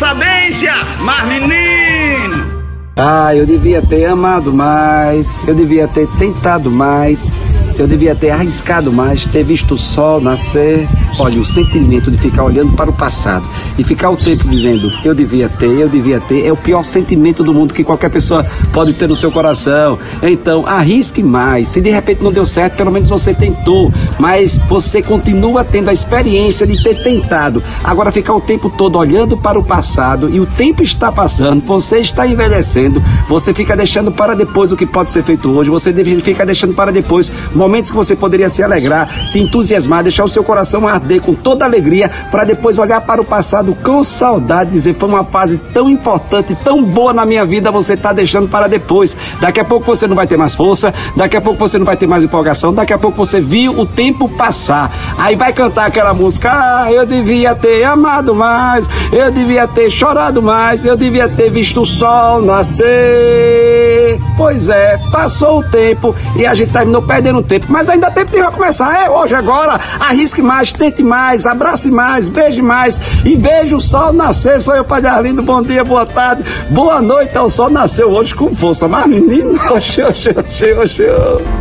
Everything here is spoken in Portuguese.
sabência, mas menino! Ah, eu devia ter amado mais, eu devia ter tentado mais, eu devia ter arriscado mais, ter visto o sol nascer, Olha, o sentimento de ficar olhando para o passado e ficar o tempo dizendo eu devia ter, eu devia ter, é o pior sentimento do mundo que qualquer pessoa pode ter no seu coração. Então, arrisque mais. Se de repente não deu certo, pelo menos você tentou, mas você continua tendo a experiência de ter tentado. Agora, ficar o tempo todo olhando para o passado e o tempo está passando, você está envelhecendo, você fica deixando para depois o que pode ser feito hoje, você fica deixando para depois momentos que você poderia se alegrar, se entusiasmar, deixar o seu coração arder com toda alegria, para depois olhar para o passado com saudade, dizer foi uma fase tão importante, tão boa na minha vida, você está deixando para depois. Daqui a pouco você não vai ter mais força, daqui a pouco você não vai ter mais empolgação, daqui a pouco você viu o tempo passar. Aí vai cantar aquela música, ah, eu devia ter amado mais, eu devia ter chorado mais, eu devia ter visto o sol nascer. Pois é, passou o tempo e a gente terminou perdendo tempo, mas ainda dá tempo de recomeçar. É hoje, agora. Arrisque mais, tente mais, abrace mais, beije mais e veja o sol nascer. Sou eu, Padre Arlindo. Bom dia, boa tarde, boa noite. O sol nasceu hoje com força. Mas, menino, oxe, oxe, oxe, oxe.